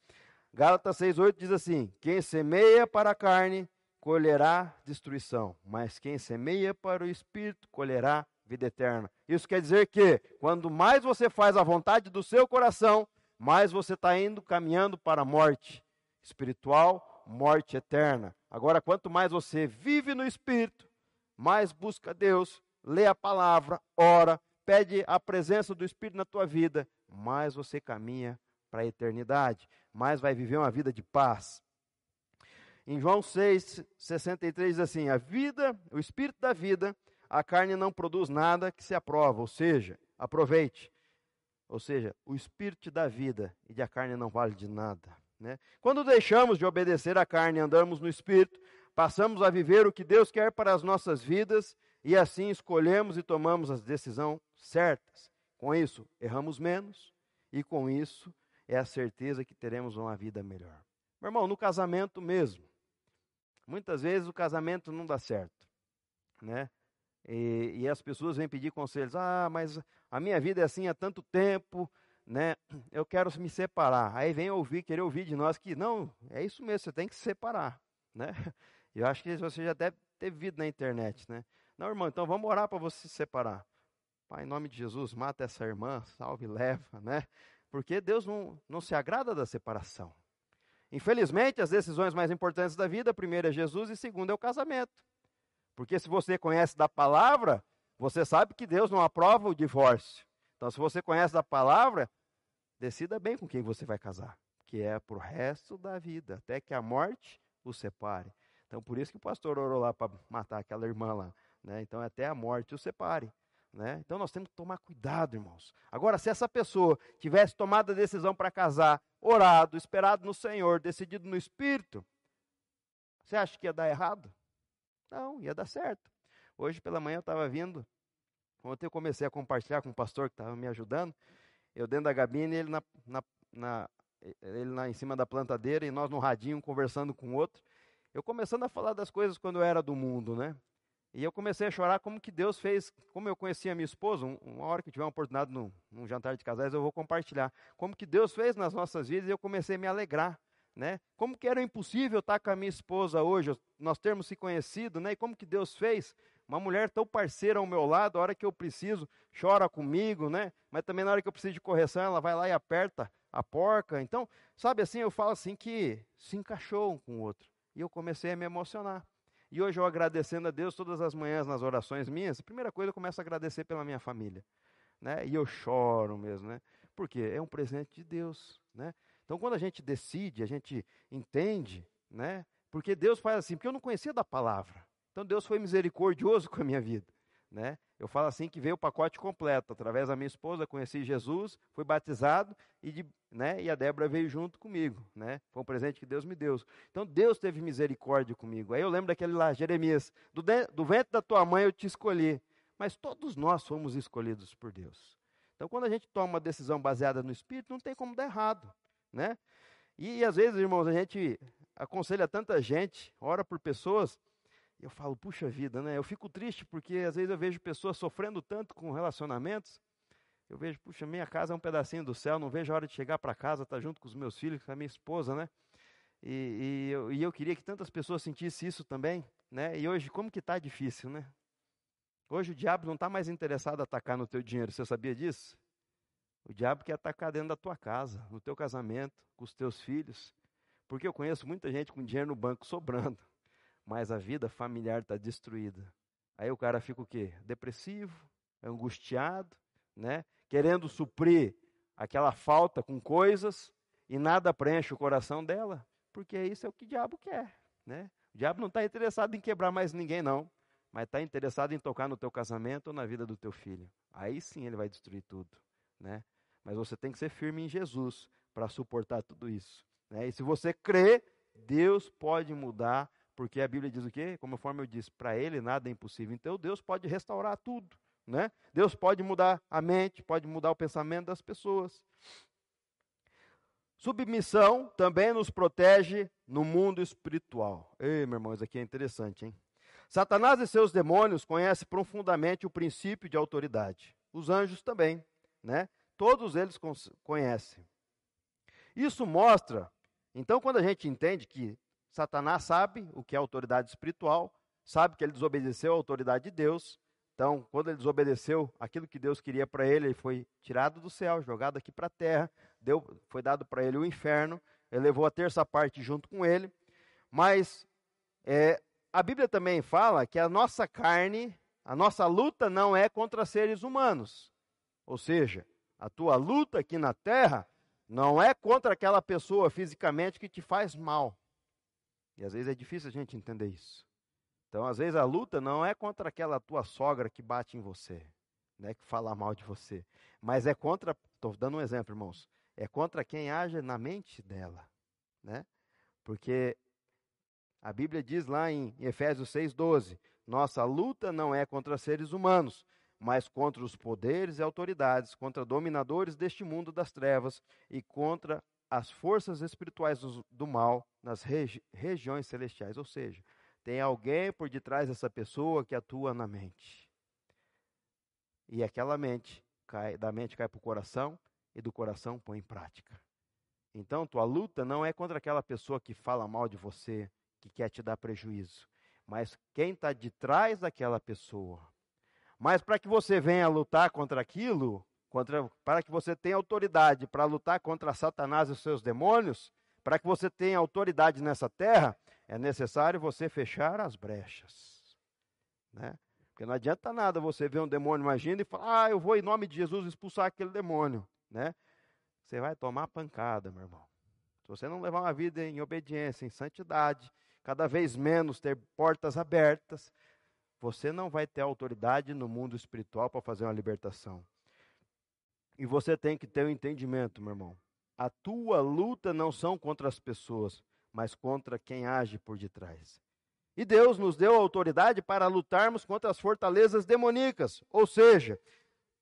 Gálatas 6,8 diz assim: Quem semeia para a carne, colherá destruição, mas quem semeia para o Espírito, colherá vida eterna. Isso quer dizer que, quando mais você faz a vontade do seu coração, mais você está indo caminhando para a morte espiritual morte eterna. Agora, quanto mais você vive no Espírito, mais busca Deus, lê a palavra, ora, pede a presença do Espírito na tua vida, mais você caminha para a eternidade, mais vai viver uma vida de paz. Em João 6, 63 diz assim: A vida, o Espírito da vida, a carne não produz nada que se aprova, ou seja, aproveite. Ou seja, o Espírito da vida e de a carne não vale de nada. Né? Quando deixamos de obedecer à carne e andamos no Espírito, passamos a viver o que Deus quer para as nossas vidas e assim escolhemos e tomamos as decisões certas. Com isso, erramos menos e com isso é a certeza que teremos uma vida melhor. Meu irmão, no casamento mesmo, muitas vezes o casamento não dá certo, né? E, e as pessoas vêm pedir conselhos. Ah, mas a minha vida é assim há tanto tempo, né, eu quero me separar. Aí vem ouvir, querer ouvir de nós que não, é isso mesmo, você tem que se separar, né? Eu acho que você já deve ter visto na internet, né? Não, irmão, então vamos orar para você se separar. Pai, em nome de Jesus, mata essa irmã, salve, leva, né? Porque Deus não, não se agrada da separação. Infelizmente, as decisões mais importantes da vida, primeiro é Jesus e segundo é o casamento. Porque se você conhece da palavra, você sabe que Deus não aprova o divórcio. Então, se você conhece da palavra, decida bem com quem você vai casar, que é para o resto da vida, até que a morte o separe. Então, por isso que o pastor orou lá para matar aquela irmã lá. Né? Então, até a morte o separe. Né? Então, nós temos que tomar cuidado, irmãos. Agora, se essa pessoa tivesse tomado a decisão para casar, orado, esperado no Senhor, decidido no Espírito, você acha que ia dar errado? Não, ia dar certo. Hoje pela manhã eu estava vindo Ontem eu comecei a compartilhar com o pastor que estava me ajudando. Eu dentro da gabine, ele, na, na, na, ele na, em cima da plantadeira e nós no radinho conversando com o outro. Eu começando a falar das coisas quando eu era do mundo, né? E eu comecei a chorar como que Deus fez, como eu conhecia minha esposa, um, uma hora que tiver uma oportunidade num, num, jantar de casais, eu vou compartilhar. Como que Deus fez nas nossas vidas e eu comecei a me alegrar, né? Como que era impossível estar com a minha esposa hoje, nós termos se conhecido, né? E como que Deus fez uma mulher tão parceira ao meu lado, a hora que eu preciso, chora comigo, né? Mas também na hora que eu preciso de correção, ela vai lá e aperta a porca. Então, sabe assim, eu falo assim que se encaixou um com o outro. E eu comecei a me emocionar. E hoje eu agradecendo a Deus todas as manhãs nas orações minhas, a primeira coisa eu começo a agradecer pela minha família. Né? E eu choro mesmo, né? Porque é um presente de Deus, né? Então quando a gente decide, a gente entende, né? Porque Deus faz assim, porque eu não conhecia da palavra. Então Deus foi misericordioso com a minha vida. Né? Eu falo assim que veio o pacote completo. Através da minha esposa, conheci Jesus, fui batizado e, de, né, e a Débora veio junto comigo. Né? Foi um presente que Deus me deu. Então Deus teve misericórdia comigo. Aí eu lembro daquele lá, Jeremias: do, de, do da tua mãe eu te escolhi. Mas todos nós fomos escolhidos por Deus. Então quando a gente toma uma decisão baseada no Espírito, não tem como dar errado. Né? E, e às vezes, irmãos, a gente aconselha tanta gente, ora por pessoas eu falo, puxa vida, né? Eu fico triste porque às vezes eu vejo pessoas sofrendo tanto com relacionamentos. Eu vejo, puxa, minha casa é um pedacinho do céu, não vejo a hora de chegar para casa, estar tá junto com os meus filhos, com a minha esposa, né? E, e, eu, e eu queria que tantas pessoas sentissem isso também, né? E hoje, como que está difícil, né? Hoje o diabo não está mais interessado em atacar no teu dinheiro, você sabia disso? O diabo quer atacar dentro da tua casa, no teu casamento, com os teus filhos. Porque eu conheço muita gente com dinheiro no banco sobrando mas a vida familiar está destruída. Aí o cara fica o quê? Depressivo, angustiado, né? Querendo suprir aquela falta com coisas e nada preenche o coração dela, porque isso é o que o diabo quer, né? O diabo não está interessado em quebrar mais ninguém, não, mas está interessado em tocar no teu casamento ou na vida do teu filho. Aí sim ele vai destruir tudo, né? Mas você tem que ser firme em Jesus para suportar tudo isso. Né? E se você crê, Deus pode mudar porque a Bíblia diz o quê? Conforme eu disse, para ele nada é impossível. Então Deus pode restaurar tudo, né? Deus pode mudar a mente, pode mudar o pensamento das pessoas. Submissão também nos protege no mundo espiritual. Ei, meu irmão, isso aqui é interessante, hein? Satanás e seus demônios conhecem profundamente o princípio de autoridade. Os anjos também, né? Todos eles conhecem. Isso mostra, então, quando a gente entende que Satanás sabe o que é autoridade espiritual, sabe que ele desobedeceu a autoridade de Deus. Então, quando ele desobedeceu aquilo que Deus queria para ele, ele foi tirado do céu, jogado aqui para a terra, deu, foi dado para ele o inferno, ele levou a terça parte junto com ele. Mas é, a Bíblia também fala que a nossa carne, a nossa luta não é contra seres humanos. Ou seja, a tua luta aqui na terra não é contra aquela pessoa fisicamente que te faz mal. E às vezes é difícil a gente entender isso. Então, às vezes a luta não é contra aquela tua sogra que bate em você, né, que fala mal de você, mas é contra, estou dando um exemplo, irmãos, é contra quem age na mente dela, né? Porque a Bíblia diz lá em Efésios 6:12, nossa luta não é contra seres humanos, mas contra os poderes e autoridades, contra dominadores deste mundo das trevas e contra as forças espirituais do, do mal nas regi regiões celestiais. Ou seja, tem alguém por detrás dessa pessoa que atua na mente. E aquela mente cai, da mente cai para o coração e do coração põe em prática. Então, tua luta não é contra aquela pessoa que fala mal de você, que quer te dar prejuízo, mas quem está de trás daquela pessoa. Mas para que você venha lutar contra aquilo, contra, para que você tenha autoridade para lutar contra Satanás e os seus demônios, para que você tenha autoridade nessa terra, é necessário você fechar as brechas. Né? Porque não adianta nada você ver um demônio agindo e falar, ah, eu vou em nome de Jesus expulsar aquele demônio. Né? Você vai tomar pancada, meu irmão. Se você não levar uma vida em obediência, em santidade, cada vez menos ter portas abertas, você não vai ter autoridade no mundo espiritual para fazer uma libertação. E você tem que ter o um entendimento, meu irmão. A tua luta não são contra as pessoas, mas contra quem age por detrás. E Deus nos deu autoridade para lutarmos contra as fortalezas demoníacas, ou seja,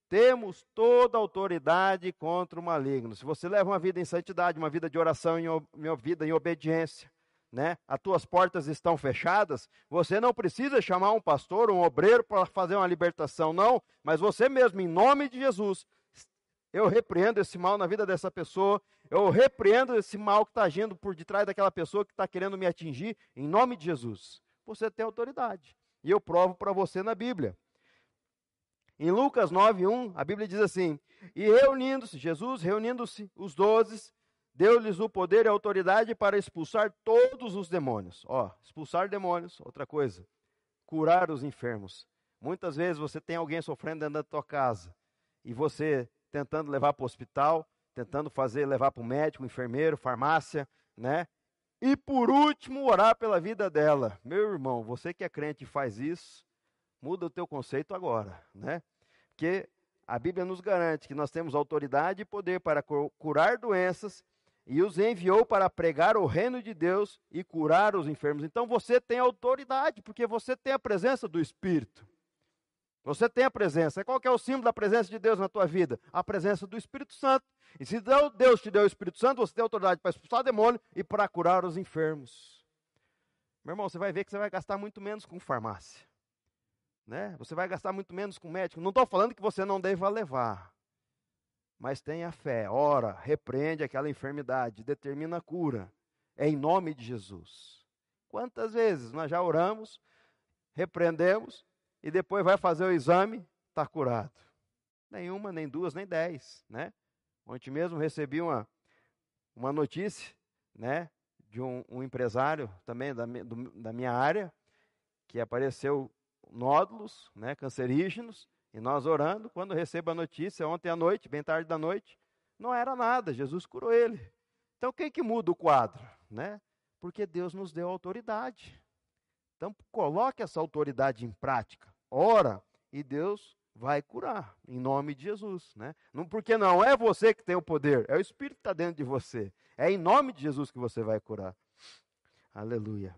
temos toda a autoridade contra o maligno. Se você leva uma vida em santidade, uma vida de oração, uma vida em obediência, né? As tuas portas estão fechadas, você não precisa chamar um pastor, um obreiro para fazer uma libertação, não, mas você mesmo, em nome de Jesus, eu repreendo esse mal na vida dessa pessoa. Eu repreendo esse mal que está agindo por detrás daquela pessoa que está querendo me atingir, em nome de Jesus. Você tem autoridade. E eu provo para você na Bíblia. Em Lucas 9:1, a Bíblia diz assim: E reunindo-se, Jesus, reunindo-se os doze, deu-lhes o poder e a autoridade para expulsar todos os demônios. Ó, expulsar demônios, outra coisa. Curar os enfermos. Muitas vezes você tem alguém sofrendo dentro da tua casa e você tentando levar para o hospital, tentando fazer levar para o médico, enfermeiro, farmácia, né? E por último, orar pela vida dela. Meu irmão, você que é crente e faz isso, muda o teu conceito agora, né? Porque a Bíblia nos garante que nós temos autoridade e poder para curar doenças e os enviou para pregar o reino de Deus e curar os enfermos. Então você tem autoridade, porque você tem a presença do Espírito. Você tem a presença. Qual é o símbolo da presença de Deus na tua vida? A presença do Espírito Santo. E se Deus te deu o Espírito Santo, você tem autoridade para expulsar demônio e para curar os enfermos. Meu irmão, você vai ver que você vai gastar muito menos com farmácia. Né? Você vai gastar muito menos com médico. Não estou falando que você não deva levar. Mas tenha fé, ora, repreende aquela enfermidade, determina a cura. É em nome de Jesus. Quantas vezes nós já oramos, repreendemos e depois vai fazer o exame, está curado. Nenhuma, nem duas, nem dez, né? Ontem mesmo recebi uma, uma notícia, né, de um, um empresário também da, do, da minha área, que apareceu nódulos, né, cancerígenos, e nós orando, quando recebo a notícia, ontem à noite, bem tarde da noite, não era nada, Jesus curou ele. Então, quem que muda o quadro? Né? Porque Deus nos deu autoridade. Então, coloque essa autoridade em prática. Ora, e Deus vai curar, em nome de Jesus. Né? Não, porque não é você que tem o poder, é o Espírito que está dentro de você. É em nome de Jesus que você vai curar. Aleluia.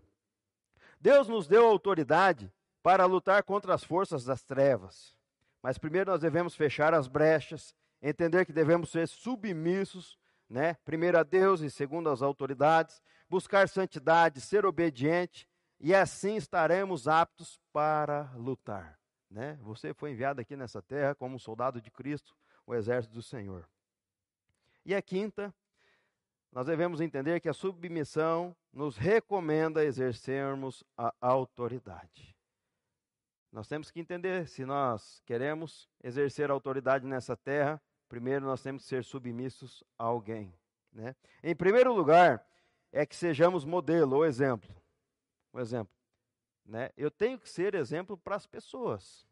Deus nos deu autoridade para lutar contra as forças das trevas. Mas primeiro nós devemos fechar as brechas, entender que devemos ser submissos, né? Primeiro a Deus e segundo às autoridades, buscar santidade, ser obediente, e assim estaremos aptos para lutar, né? Você foi enviado aqui nessa terra como um soldado de Cristo, o exército do Senhor. E a quinta, nós devemos entender que a submissão nos recomenda exercermos a autoridade. Nós temos que entender, se nós queremos exercer autoridade nessa terra, primeiro nós temos que ser submissos a alguém. Né? Em primeiro lugar, é que sejamos modelo ou exemplo. Um exemplo. Né? Eu tenho que ser exemplo para as pessoas.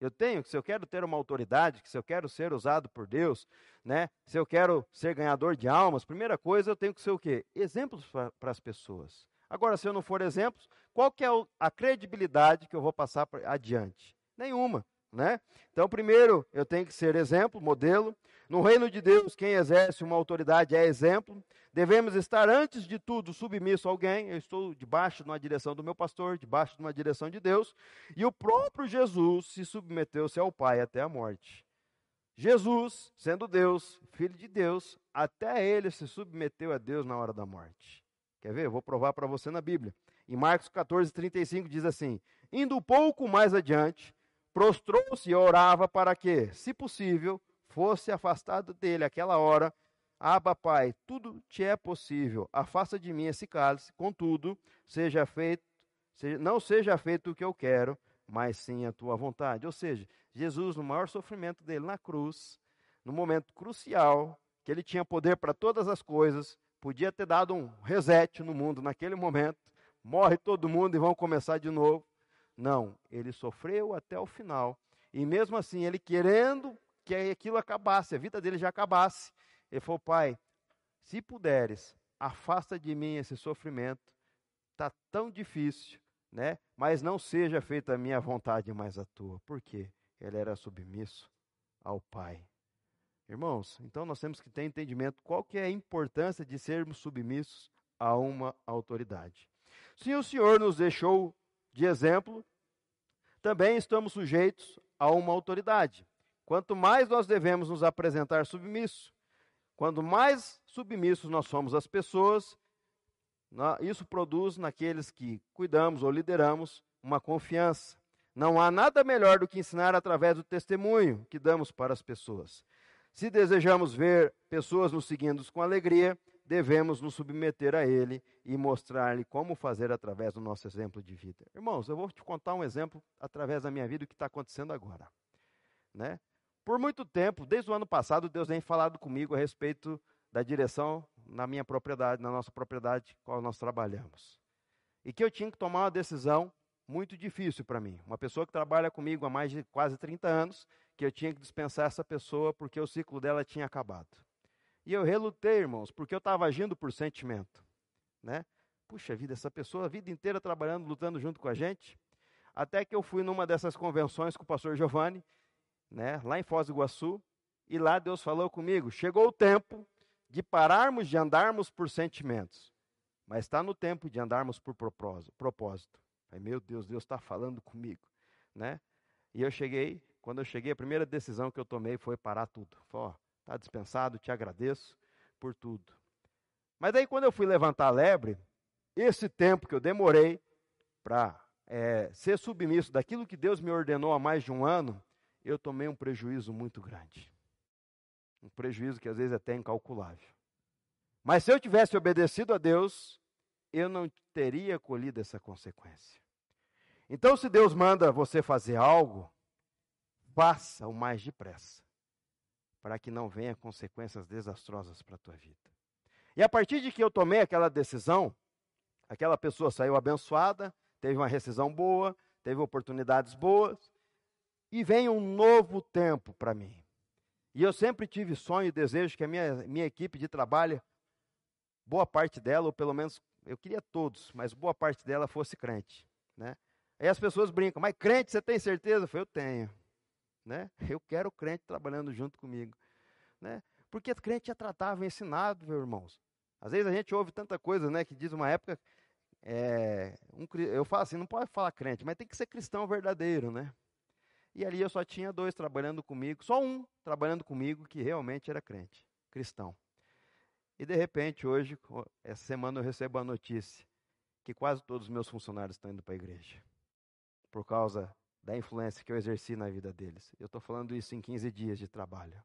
Eu tenho que, se eu quero ter uma autoridade, que se eu quero ser usado por Deus, né? se eu quero ser ganhador de almas, primeira coisa eu tenho que ser o quê? Exemplos para as pessoas. Agora, se eu não for exemplos, qual que é a credibilidade que eu vou passar adiante? Nenhuma, né? Então, primeiro, eu tenho que ser exemplo, modelo. No reino de Deus, quem exerce uma autoridade é exemplo. Devemos estar, antes de tudo, submisso a alguém. Eu estou debaixo de uma direção do meu pastor, debaixo de uma direção de Deus. E o próprio Jesus se submeteu-se ao Pai até a morte. Jesus, sendo Deus, filho de Deus, até ele se submeteu a Deus na hora da morte. Quer ver? Eu vou provar para você na Bíblia. Em Marcos 14, 35 diz assim: Indo um pouco mais adiante, prostrou-se e orava para que, se possível, fosse afastado dele aquela hora. Aba, Pai, tudo te é possível. Afasta de mim esse cálice, contudo, seja feito, seja, não seja feito o que eu quero, mas sim a tua vontade. Ou seja, Jesus, no maior sofrimento dele na cruz, no momento crucial, que ele tinha poder para todas as coisas, podia ter dado um reset no mundo naquele momento, morre todo mundo e vão começar de novo. Não, ele sofreu até o final. E mesmo assim, ele querendo que aquilo acabasse, a vida dele já acabasse, ele falou: Pai, se puderes, afasta de mim esse sofrimento, está tão difícil, né? mas não seja feita a minha vontade, mas a tua. Por quê? Ele era submisso ao Pai. Irmãos, então nós temos que ter entendimento qual que é a importância de sermos submissos a uma autoridade. Se o Senhor nos deixou de exemplo, também estamos sujeitos a uma autoridade. Quanto mais nós devemos nos apresentar submissos, quanto mais submissos nós somos às pessoas, isso produz naqueles que cuidamos ou lideramos uma confiança. Não há nada melhor do que ensinar através do testemunho que damos para as pessoas. Se desejamos ver pessoas nos seguindo com alegria, devemos nos submeter a Ele e mostrar-lhe como fazer através do nosso exemplo de vida. Irmãos, eu vou te contar um exemplo através da minha vida o que está acontecendo agora. Né? Por muito tempo, desde o ano passado, Deus tem falado comigo a respeito da direção na minha propriedade, na nossa propriedade, qual nós trabalhamos. E que eu tinha que tomar uma decisão muito difícil para mim. Uma pessoa que trabalha comigo há mais de quase 30 anos que eu tinha que dispensar essa pessoa porque o ciclo dela tinha acabado. E eu relutei, irmãos, porque eu estava agindo por sentimento. Né? Puxa vida, essa pessoa a vida inteira trabalhando, lutando junto com a gente. Até que eu fui numa dessas convenções com o pastor Giovanni, né, lá em Foz do Iguaçu, e lá Deus falou comigo: chegou o tempo de pararmos de andarmos por sentimentos, mas está no tempo de andarmos por propósito. Aí, meu Deus, Deus está falando comigo, né? E eu cheguei, quando eu cheguei, a primeira decisão que eu tomei foi parar tudo. Está dispensado, te agradeço por tudo. Mas aí, quando eu fui levantar a lebre, esse tempo que eu demorei para é, ser submisso daquilo que Deus me ordenou há mais de um ano, eu tomei um prejuízo muito grande. Um prejuízo que às vezes é até incalculável. Mas se eu tivesse obedecido a Deus, eu não teria colhido essa consequência. Então, se Deus manda você fazer algo, faça o mais depressa, para que não venha consequências desastrosas para a tua vida. E a partir de que eu tomei aquela decisão, aquela pessoa saiu abençoada, teve uma rescisão boa, teve oportunidades boas, e vem um novo tempo para mim. E eu sempre tive sonho e desejo que a minha, minha equipe de trabalho, boa parte dela, ou pelo menos eu queria todos, mas boa parte dela fosse crente. Né? Aí as pessoas brincam, mas crente, você tem certeza? Eu eu tenho. Né? Eu quero crente trabalhando junto comigo. Né? Porque crente é tratado, é ensinado, meus irmãos. Às vezes a gente ouve tanta coisa, né, que diz uma época, é, um, eu falo assim, não pode falar crente, mas tem que ser cristão verdadeiro, né? E ali eu só tinha dois trabalhando comigo, só um trabalhando comigo que realmente era crente, cristão. E de repente, hoje, essa semana eu recebo a notícia que quase todos os meus funcionários estão indo para a igreja. Por causa da influência que eu exerci na vida deles. Eu estou falando isso em 15 dias de trabalho.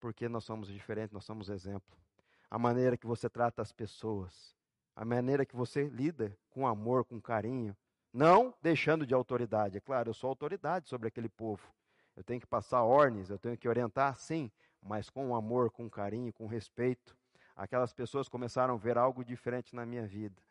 Porque nós somos diferentes, nós somos exemplo. A maneira que você trata as pessoas, a maneira que você lida com amor, com carinho, não deixando de autoridade. É claro, eu sou autoridade sobre aquele povo. Eu tenho que passar ordens, eu tenho que orientar, sim, mas com amor, com carinho, com respeito. Aquelas pessoas começaram a ver algo diferente na minha vida.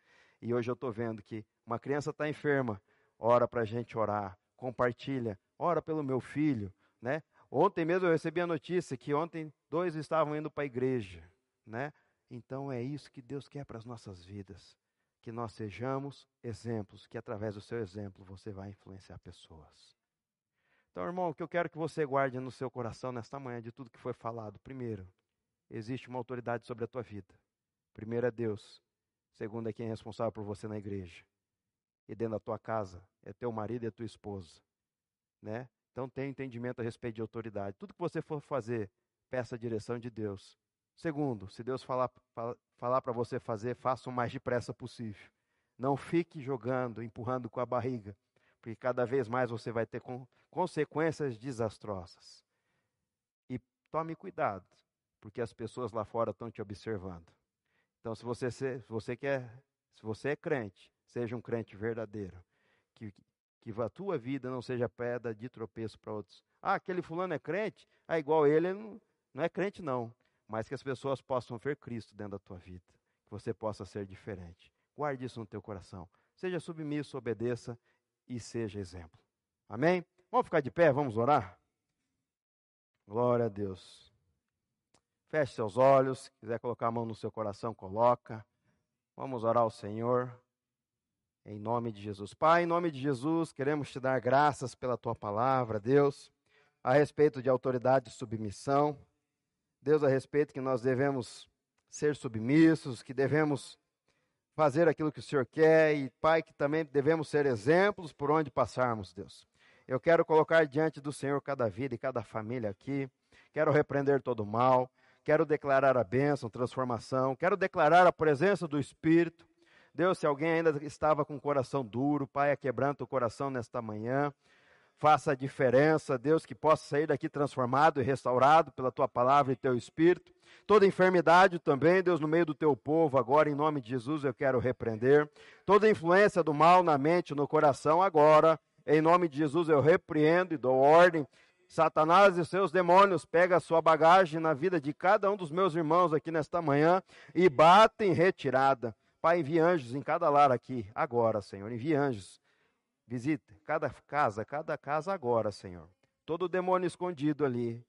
E hoje eu estou vendo que uma criança está enferma, ora para a gente orar, compartilha, ora pelo meu filho, né? Ontem mesmo eu recebi a notícia que ontem dois estavam indo para a igreja, né? Então é isso que Deus quer para as nossas vidas que nós sejamos exemplos, que através do seu exemplo você vai influenciar pessoas. Então, irmão, o que eu quero que você guarde no seu coração nesta manhã de tudo que foi falado. Primeiro, existe uma autoridade sobre a tua vida. Primeiro é Deus. Segundo é quem é responsável por você na igreja. E dentro da tua casa é teu marido e a tua esposa. Né? Então tenha entendimento a respeito de autoridade. Tudo que você for fazer, peça a direção de Deus. Segundo, se Deus falar, falar para você fazer, faça o mais depressa possível. Não fique jogando, empurrando com a barriga, porque cada vez mais você vai ter consequências desastrosas. E tome cuidado, porque as pessoas lá fora estão te observando. Então, se você, se você quer, se você é crente, seja um crente verdadeiro, que, que a tua vida não seja pedra de tropeço para outros. Ah, aquele fulano é crente? Ah, igual ele, não, não é crente não mas que as pessoas possam ver Cristo dentro da tua vida, que você possa ser diferente. Guarde isso no teu coração. Seja submisso, obedeça e seja exemplo. Amém? Vamos ficar de pé, vamos orar? Glória a Deus. Feche seus olhos, se quiser colocar a mão no seu coração, coloca. Vamos orar ao Senhor. Em nome de Jesus. Pai, em nome de Jesus, queremos te dar graças pela tua palavra, Deus, a respeito de autoridade e submissão. Deus, a respeito que nós devemos ser submissos, que devemos fazer aquilo que o Senhor quer e, Pai, que também devemos ser exemplos por onde passarmos, Deus. Eu quero colocar diante do Senhor cada vida e cada família aqui. Quero repreender todo o mal. Quero declarar a bênção, transformação. Quero declarar a presença do Espírito. Deus, se alguém ainda estava com o coração duro, Pai, quebrando o coração nesta manhã faça a diferença, Deus, que possa sair daqui transformado e restaurado pela tua palavra e teu espírito. Toda enfermidade também, Deus, no meio do teu povo, agora em nome de Jesus eu quero repreender. Toda influência do mal na mente, no coração, agora, em nome de Jesus eu repreendo e dou ordem. Satanás e seus demônios, pega a sua bagagem na vida de cada um dos meus irmãos aqui nesta manhã e bate em retirada. Pai, envie anjos em cada lar aqui, agora, Senhor, envie anjos Visite cada casa, cada casa agora, Senhor. Todo demônio escondido ali.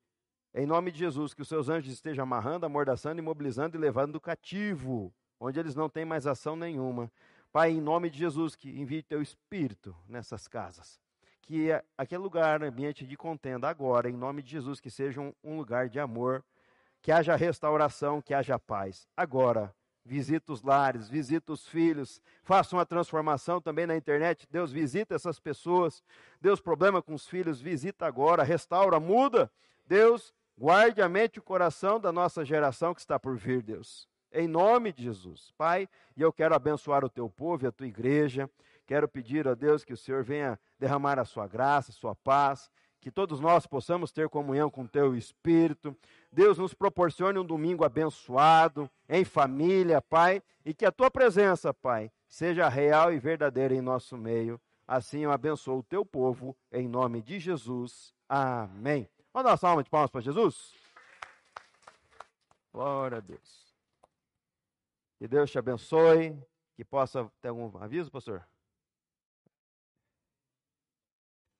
Em nome de Jesus, que os seus anjos estejam amarrando, amordaçando, imobilizando e levando cativo, onde eles não têm mais ação nenhuma. Pai, em nome de Jesus, que envie teu espírito nessas casas. Que aquele lugar, ambiente de contenda, agora, em nome de Jesus, que seja um, um lugar de amor, que haja restauração, que haja paz. Agora, visita os lares, visita os filhos, faça uma transformação também na internet. Deus visita essas pessoas. Deus, problema com os filhos, visita agora, restaura, muda. Deus, guarde a mente e o coração da nossa geração que está por vir, Deus em nome de Jesus. Pai, e eu quero abençoar o teu povo e a tua igreja. Quero pedir a Deus que o Senhor venha derramar a sua graça, a sua paz, que todos nós possamos ter comunhão com teu espírito. Deus nos proporcione um domingo abençoado, em família, Pai, e que a tua presença, Pai, seja real e verdadeira em nosso meio. Assim eu abençoo o teu povo, em nome de Jesus. Amém. Dar uma salva de palmas para Jesus? Glória a Deus. Que Deus te abençoe. Que possa ter algum aviso, pastor?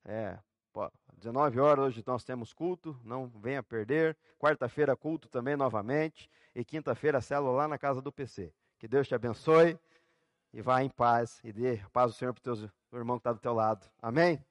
É, 19 horas hoje nós temos culto, não venha perder. Quarta-feira, culto também novamente. E quinta-feira, célula lá na casa do PC. Que Deus te abençoe e vá em paz. E dê paz ao Senhor para o teu irmão que está do teu lado. Amém?